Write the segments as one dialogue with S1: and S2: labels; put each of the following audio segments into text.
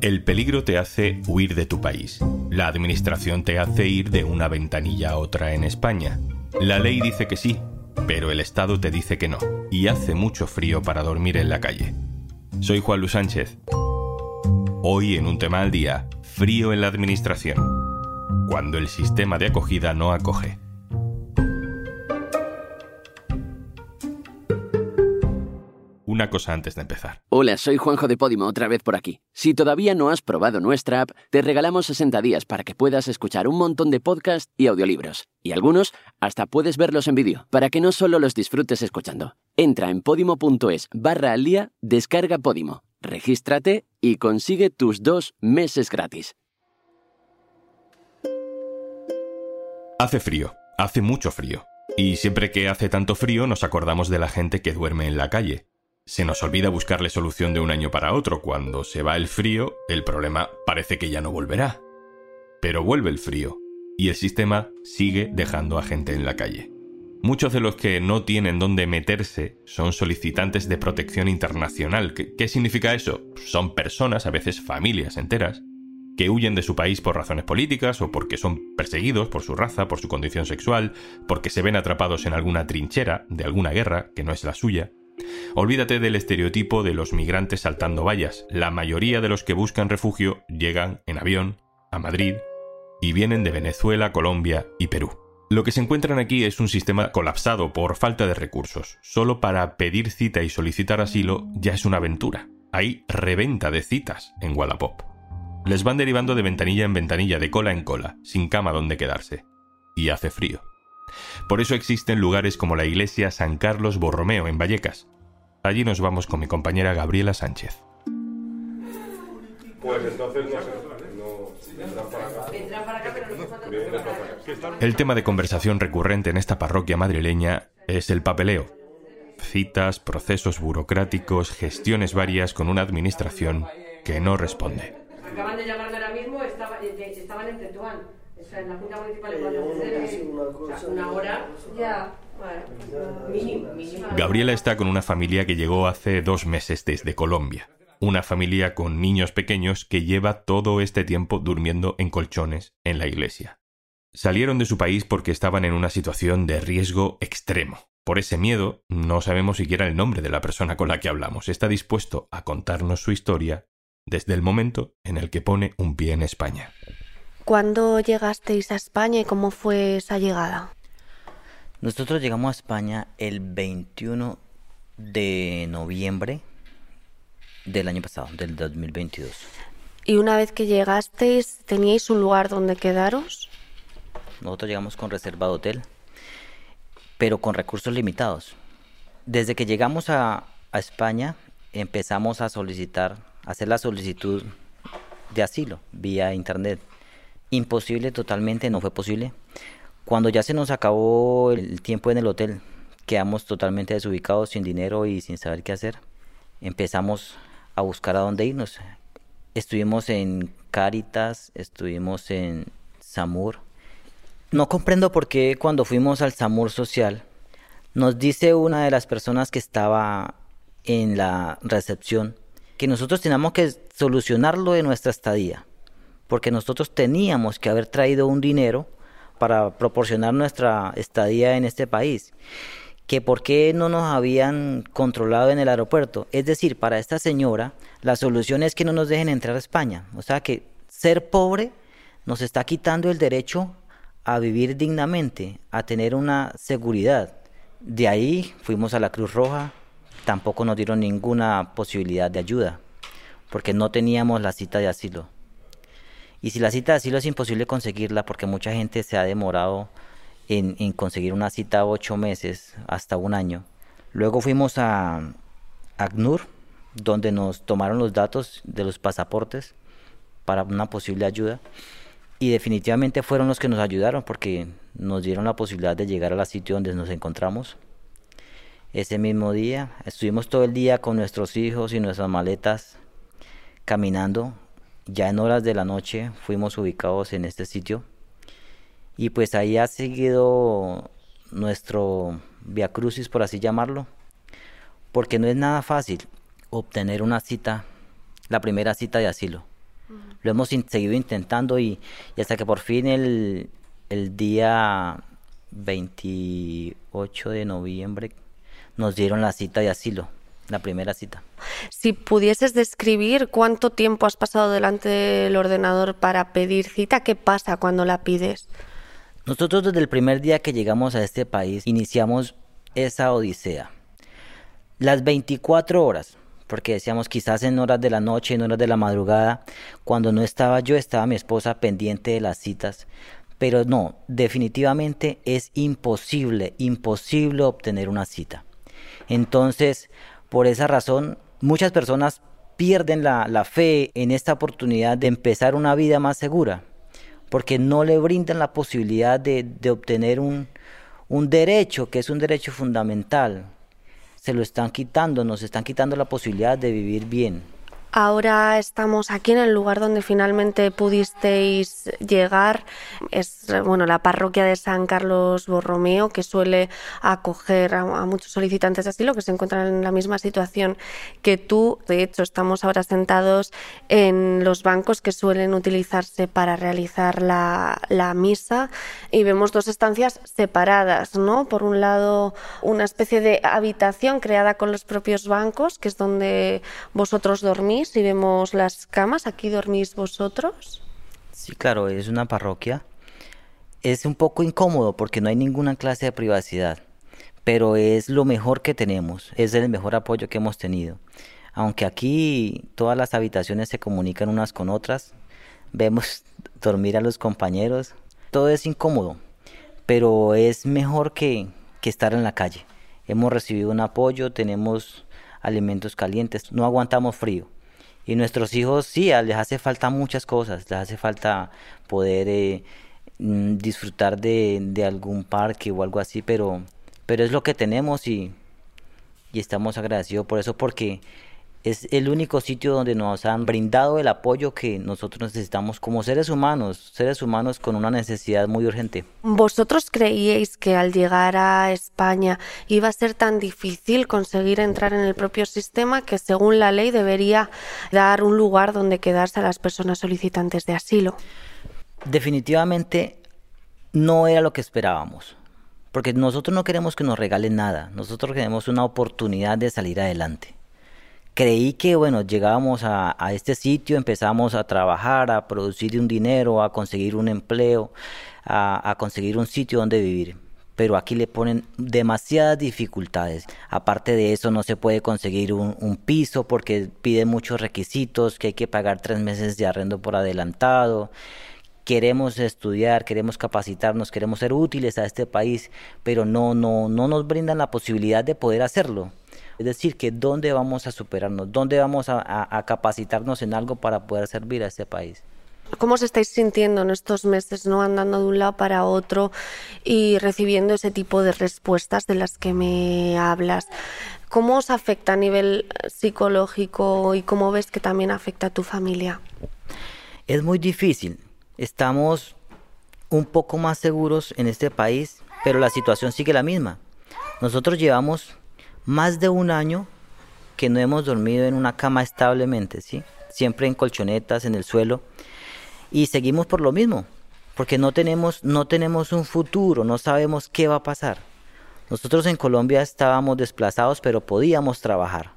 S1: El peligro te hace huir de tu país. La administración te hace ir de una ventanilla a otra en España. La ley dice que sí, pero el Estado te dice que no. Y hace mucho frío para dormir en la calle. Soy Juan Luis Sánchez. Hoy en un tema al día, frío en la administración. Cuando el sistema de acogida no acoge. Una cosa antes de empezar.
S2: Hola, soy Juanjo de Podimo, otra vez por aquí. Si todavía no has probado nuestra app, te regalamos 60 días para que puedas escuchar un montón de podcasts y audiolibros. Y algunos hasta puedes verlos en vídeo, para que no solo los disfrutes escuchando. Entra en podimo.es barra al día, descarga Podimo, regístrate y consigue tus dos meses gratis.
S1: Hace frío, hace mucho frío. Y siempre que hace tanto frío nos acordamos de la gente que duerme en la calle se nos olvida buscarle solución de un año para otro. Cuando se va el frío, el problema parece que ya no volverá. Pero vuelve el frío, y el sistema sigue dejando a gente en la calle. Muchos de los que no tienen dónde meterse son solicitantes de protección internacional. ¿Qué, significa eso? Son personas, a veces familias enteras, que huyen de su país por razones políticas o porque son perseguidos por su raza, por su condición sexual, porque se ven atrapados en alguna trinchera de alguna guerra que no es la suya. Olvídate del estereotipo de los migrantes saltando vallas. La mayoría de los que buscan refugio llegan en avión a Madrid y vienen de Venezuela, Colombia y Perú. Lo que se encuentran aquí es un sistema colapsado por falta de recursos. Solo para pedir cita y solicitar asilo ya es una aventura. Hay reventa de citas en Wallapop. Les van derivando de ventanilla en ventanilla, de cola en cola, sin cama donde quedarse. Y hace frío. Por eso existen lugares como la iglesia San Carlos Borromeo en Vallecas. Allí nos vamos con mi compañera Gabriela Sánchez. Pues entonces El tema de conversación recurrente en esta parroquia madrileña es el papeleo. Citas, procesos burocráticos, gestiones varias con una administración que no responde. Acaban de llamarme ahora mismo, eh, estaban en Tetuán en la Junta Municipal de una hora, ya. Gabriela está con una familia que llegó hace dos meses desde Colombia. Una familia con niños pequeños que lleva todo este tiempo durmiendo en colchones en la iglesia. Salieron de su país porque estaban en una situación de riesgo extremo. Por ese miedo, no sabemos siquiera el nombre de la persona con la que hablamos. Está dispuesto a contarnos su historia desde el momento en el que pone un pie en España.
S3: ¿Cuándo llegasteis a España y cómo fue esa llegada?
S4: Nosotros llegamos a España el 21 de noviembre del año pasado, del 2022.
S3: ¿Y una vez que llegasteis, teníais un lugar donde quedaros?
S4: Nosotros llegamos con reserva de hotel, pero con recursos limitados. Desde que llegamos a, a España, empezamos a solicitar, a hacer la solicitud de asilo vía internet imposible totalmente, no fue posible. Cuando ya se nos acabó el tiempo en el hotel, quedamos totalmente desubicados, sin dinero y sin saber qué hacer. Empezamos a buscar a dónde irnos. Estuvimos en Caritas, estuvimos en Samur. No comprendo por qué cuando fuimos al Samur Social, nos dice una de las personas que estaba en la recepción que nosotros teníamos que solucionarlo de nuestra estadía porque nosotros teníamos que haber traído un dinero para proporcionar nuestra estadía en este país que por qué no nos habían controlado en el aeropuerto. Es decir, para esta señora, la solución es que no nos dejen entrar a España. O sea que ser pobre nos está quitando el derecho a vivir dignamente, a tener una seguridad. De ahí fuimos a la Cruz Roja, tampoco nos dieron ninguna posibilidad de ayuda, porque no teníamos la cita de asilo. Y si la cita de asilo es imposible conseguirla porque mucha gente se ha demorado en, conseguir una cita ocho meses hasta un año. Luego fuimos a ACNUR, donde nos tomaron los datos de los pasaportes para una posible ayuda. Y definitivamente fueron los que nos ayudaron porque nos dieron la posibilidad de llegar al sitio donde nos encontramos. Ese mismo día estuvimos todo el día con nuestros hijos y nuestras maletas caminando ya en horas de la noche fuimos ubicados en este sitio. Y pues ahí ha seguido nuestro via crucis por así llamarlo porque no es nada fácil obtener una cita la primera cita de asilo. Lo hemos seguido intentando y, hasta que por fin el, el día 28 de noviembre nos dieron la cita de asilo, la primera cita.
S3: Si pudieses describir cuánto tiempo has pasado delante del ordenador para pedir cita, ¿qué pasa cuando la pides?
S4: Nosotros desde el primer día que llegamos a este país iniciamos esa odisea. Las 24 horas, porque decíamos quizás en horas de la noche, en horas de la madrugada, cuando no estaba yo, estaba mi esposa pendiente de las citas. Pero no, definitivamente es imposible, imposible obtener una cita. Entonces, por esa razón, muchas personas pierden la, fe en esta oportunidad de empezar una vida más segura, porque no le brindan la posibilidad de, obtener un, derecho que es un derecho fundamental. Se lo están quitando, nos están quitando la posibilidad de vivir bien.
S3: Ahora estamos aquí en el lugar donde finalmente pudisteis llegar. Es bueno la parroquia de San Carlos Borromeo, que suele acoger a, muchos solicitantes de asilo que se encuentran en la misma situación que tú. De hecho, estamos ahora sentados en los bancos que suelen utilizarse para realizar la, la misa y vemos dos estancias separadas, ¿no? Por un lado, una especie de habitación creada con los propios bancos, que es donde vosotros dormís y vemos las camas. ¿Aquí dormís vosotros?
S4: Sí, claro, es una parroquia. Es un poco incómodo porque no hay ninguna clase de privacidad, pero es lo mejor que tenemos, es el mejor apoyo que hemos tenido. Aunque aquí todas las habitaciones se comunican unas con otras, vemos dormir a los compañeros, todo es incómodo, pero es mejor que, que estar en la calle. Hemos recibido un apoyo, tenemos alimentos calientes, no aguantamos frío. Y nuestros hijos sí, les hace falta muchas cosas, les hace falta poder eh, mm, disfrutar de, algún parque o algo así, pero, pero es lo que tenemos y, y estamos agradecidos por eso porque es el único sitio donde nos han brindado el apoyo que nosotros necesitamos como seres humanos, seres humanos con una necesidad muy urgente.
S3: ¿Vosotros creíais que al llegar a España iba a ser tan difícil conseguir entrar en el propio sistema que según la ley debería dar un lugar donde quedarse a las personas solicitantes de asilo?
S4: Definitivamente no era lo que esperábamos. Porque nosotros no queremos que nos regalen nada, nosotros queremos una oportunidad de salir adelante creí que, bueno, llegábamos a, este sitio, empezamos a trabajar, a producir un dinero, a conseguir un empleo, a, conseguir un sitio donde vivir. Pero aquí le ponen demasiadas dificultades. Aparte de eso, no se puede conseguir un, piso porque piden muchos requisitos, que hay que pagar tres meses de arrendo por adelantado queremos estudiar, queremos capacitarnos, queremos ser útiles a este país, pero no, no, no nos brindan la posibilidad de poder hacerlo. Es decir, que dónde vamos a superarnos, dónde vamos a, capacitarnos en algo para poder servir a este país.
S3: ¿Cómo os estáis sintiendo en estos meses, no andando de un lado para otro y recibiendo ese tipo de respuestas de las que me hablas? ¿Cómo os afecta a nivel psicológico y cómo ves que también afecta a tu familia?
S4: Es muy difícil. Estamos un poco más seguros en este país, pero la situación sigue la misma. Nosotros llevamos más de un año que no hemos dormido en una cama establemente, ¿sí? Siempre en colchonetas, en el suelo. Y seguimos por lo mismo, porque no tenemos, no tenemos un futuro, no sabemos qué va a pasar. Nosotros en Colombia estábamos desplazados, pero podíamos trabajar,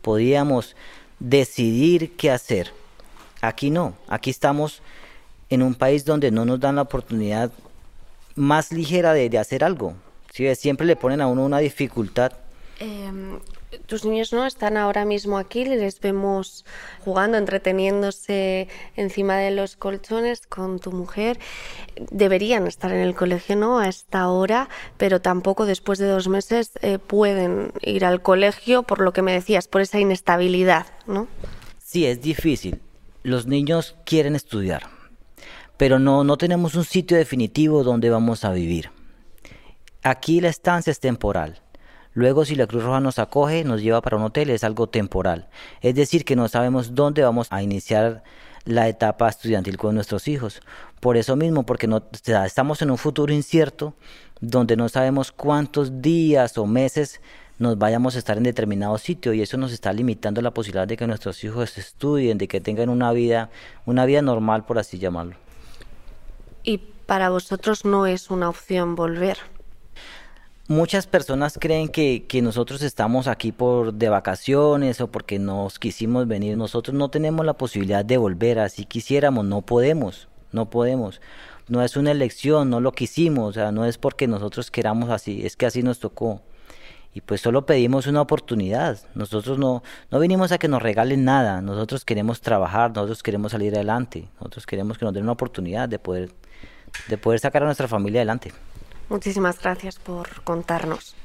S4: podíamos decidir qué hacer. Aquí no, aquí estamos en un país donde no nos dan la oportunidad más ligera de, hacer algo. Siempre le ponen a uno una dificultad
S3: Em, tus niños no están ahora mismo aquí, les vemos jugando, entreteniéndose encima de los colchones con tu mujer. Deberían estar en el colegio, ¿no? A esta hora, pero tampoco después de dos meses eh, pueden ir al colegio, por lo que me decías, por esa inestabilidad, ¿no?
S4: Sí, es difícil. Los niños quieren estudiar, pero no, no tenemos un sitio definitivo donde vamos a vivir. Aquí la estancia es temporal Luego, si la Cruz Roja nos acoge, nos lleva para un hotel, es algo temporal. Es decir, que no sabemos dónde vamos a iniciar la etapa estudiantil con nuestros hijos. Por eso mismo, porque no, estamos en un futuro incierto donde no sabemos cuántos días o meses nos vayamos a estar en determinado sitio y eso nos está limitando la posibilidad de que nuestros hijos estudien, de que tengan una vida, una vida normal, por así llamarlo.
S3: Y para vosotros no es una opción volver.
S4: Muchas personas creen que, que, nosotros estamos aquí por de vacaciones o porque nos quisimos venir. Nosotros no tenemos la posibilidad de volver, así quisiéramos, no podemos, no podemos. No es una elección, no lo quisimos, o sea, no es porque nosotros queramos así, es que así nos tocó. Y pues solo pedimos una oportunidad. Nosotros no, no vinimos a que nos regalen nada, nosotros queremos trabajar, nosotros queremos salir adelante, nosotros queremos que nos den una oportunidad de poder, de poder sacar a nuestra familia adelante.
S3: Muchísimas gracias por contarnos.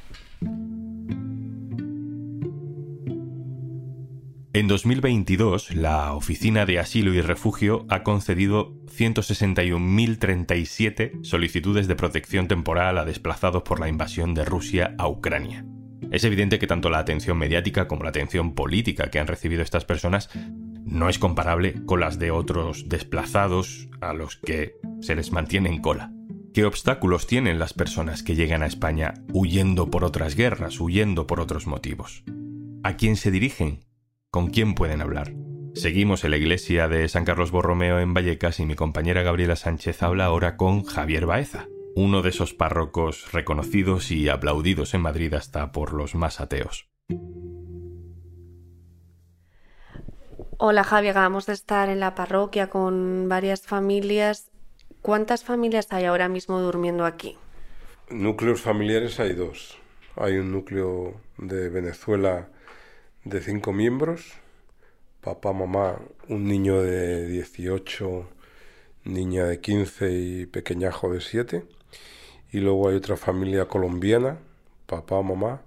S1: En 2022, la Oficina de Asilo y Refugio ha concedido 161.037 solicitudes de protección temporal a desplazados por la invasión de Rusia a Ucrania. Es evidente que tanto la atención mediática como la atención política que han recibido estas personas no es comparable con las de otros desplazados a los que se les mantiene en cola. ¿Qué obstáculos tienen las personas que llegan a España huyendo por otras guerras, huyendo por otros motivos? ¿A quién se dirigen? ¿Con quién pueden hablar? Seguimos en la iglesia de San Carlos Borromeo en Vallecas y mi compañera Gabriela Sánchez habla ahora con Javier Baeza, uno de esos párrocos reconocidos y aplaudidos en Madrid hasta por los más ateos.
S3: Hola Javier, acabamos de estar en la parroquia con varias familias ¿Cuántas familias hay ahora mismo durmiendo aquí?
S5: Núcleos familiares hay dos. Hay un núcleo de Venezuela de cinco miembros, papá, mamá, un niño de 18, niña de 15 y pequeñajo de 7. Y luego hay otra familia colombiana, papá, mamá,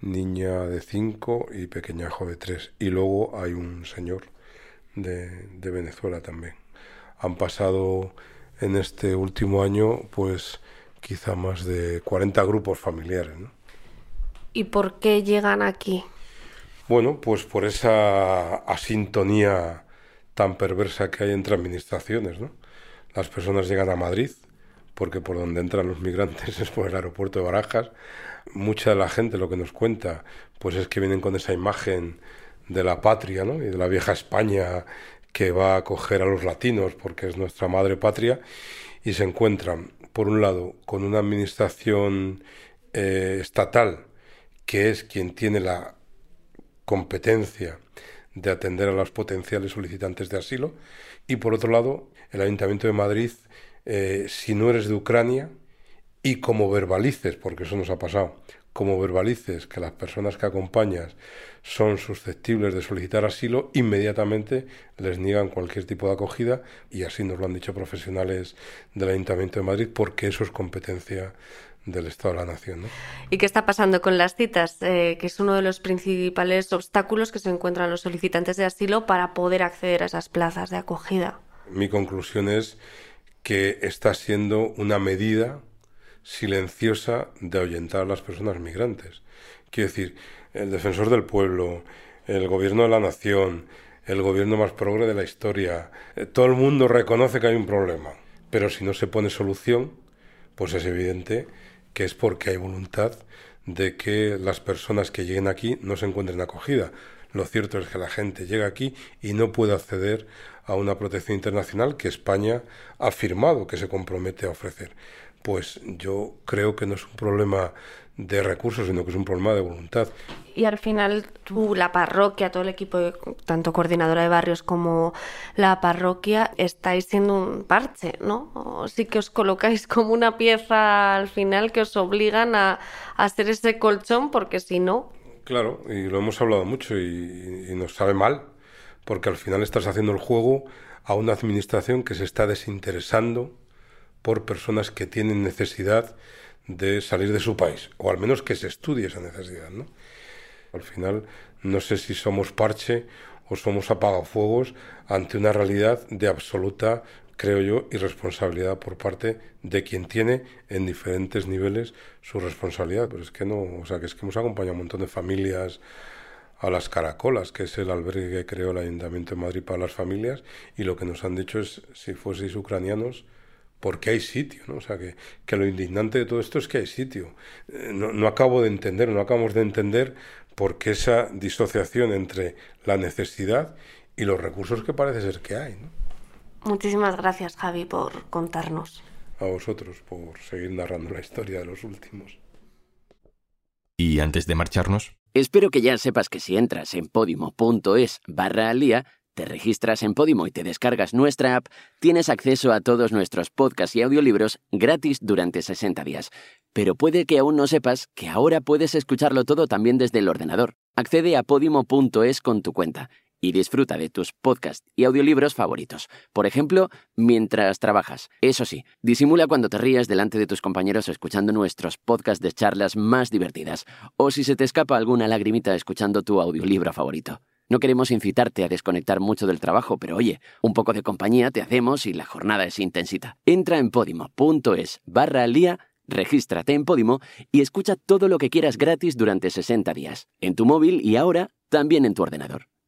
S5: niña de 5 y pequeñajo de 3. Y luego hay un señor de, de Venezuela también. Han pasado en este último año, pues quizá más de 40 grupos familiares. ¿no?
S3: ¿Y por qué llegan aquí?
S5: Bueno, pues por esa asintonía tan perversa que hay entre administraciones. ¿no? Las personas llegan a Madrid, porque por donde entran los migrantes es por el aeropuerto de Barajas. Mucha de la gente lo que nos cuenta, pues es que vienen con esa imagen de la patria ¿no? y de la vieja España que va a acoger a los latinos porque es nuestra madre patria y se encuentran, por un lado, con una administración eh, estatal que es quien tiene la competencia de atender a los potenciales solicitantes de asilo y por otro lado el Ayuntamiento de Madrid eh, si no eres de Ucrania y como verbalices porque eso nos ha pasado como verbalices que las personas que acompañas son susceptibles de solicitar asilo, inmediatamente les niegan cualquier tipo de acogida y así nos lo han dicho profesionales del Ayuntamiento de Madrid porque eso es competencia del Estado de la Nación.
S3: ¿Y qué está pasando con las citas? Eh, que es uno de los principales obstáculos que se encuentran los solicitantes de asilo para poder acceder a esas plazas de acogida.
S5: Mi conclusión es que está siendo una medida silenciosa de ahuyentar a las personas migrantes. Quiero decir, el defensor del pueblo, el gobierno de la nación, el gobierno más progre de la historia, eh, todo el mundo reconoce que hay un problema. Pero si no se pone solución, pues es evidente que es porque hay voluntad de que las personas que lleguen aquí no se encuentren acogida. Lo cierto es que la gente llega aquí y no puede acceder a una protección internacional que España ha firmado, que se compromete a ofrecer pues yo creo que no es un problema de recursos, sino que es un problema de voluntad.
S3: Y al final tú, la parroquia, todo el equipo, tanto coordinadora de barrios como la parroquia, estáis siendo un parche, ¿no? sí que os colocáis como una pieza al final que os obligan a, hacer ese colchón, porque si no...
S5: Claro, y lo hemos hablado mucho y, y nos sabe mal, porque al final estás haciendo el juego a una administración que se está desinteresando por personas que tienen necesidad de salir de su país, o al menos que se estudie esa necesidad. ¿no? Al final, no sé si somos parche o somos apagafuegos ante una realidad de absoluta, creo yo, irresponsabilidad por parte de quien tiene en diferentes niveles su responsabilidad. Pero es que no, o sea, que es que hemos acompañado a un montón de familias a las Caracolas, que es el albergue que creó el Ayuntamiento de Madrid para las familias, y lo que nos han dicho es, si fueseis ucranianos, porque hay sitio, ¿no? O sea, que, que lo indignante de todo esto es que hay sitio. Eh, no, no acabo de entender, no acabamos de entender por qué esa disociación entre la necesidad y los recursos que parece ser que hay, ¿no?
S3: Muchísimas gracias, Javi, por contarnos.
S5: A vosotros por seguir narrando la historia de los últimos.
S1: Y antes de marcharnos,
S2: Espero que ya sepas que si entras en podimo.es barra al día, te registras en Podimo y te descargas nuestra app, tienes acceso a todos nuestros podcasts y audiolibros gratis durante 60 días. Pero puede que aún no sepas que ahora puedes escucharlo todo también desde el ordenador. Accede a podimo.es con tu cuenta y disfruta de tus podcasts y audiolibros favoritos. Por ejemplo, mientras trabajas. Eso sí, disimula cuando te rías delante de tus compañeros escuchando nuestros podcasts de charlas más divertidas, o si se te escapa alguna lagrimita escuchando tu audiolibro favorito. No queremos incitarte a desconectar mucho del trabajo, pero oye, un poco de compañía te hacemos y la jornada es intensita. Entra en podimo.es barra al día, regístrate en Podimo y escucha todo lo que quieras gratis durante 60 días, en tu móvil y ahora también en tu ordenador.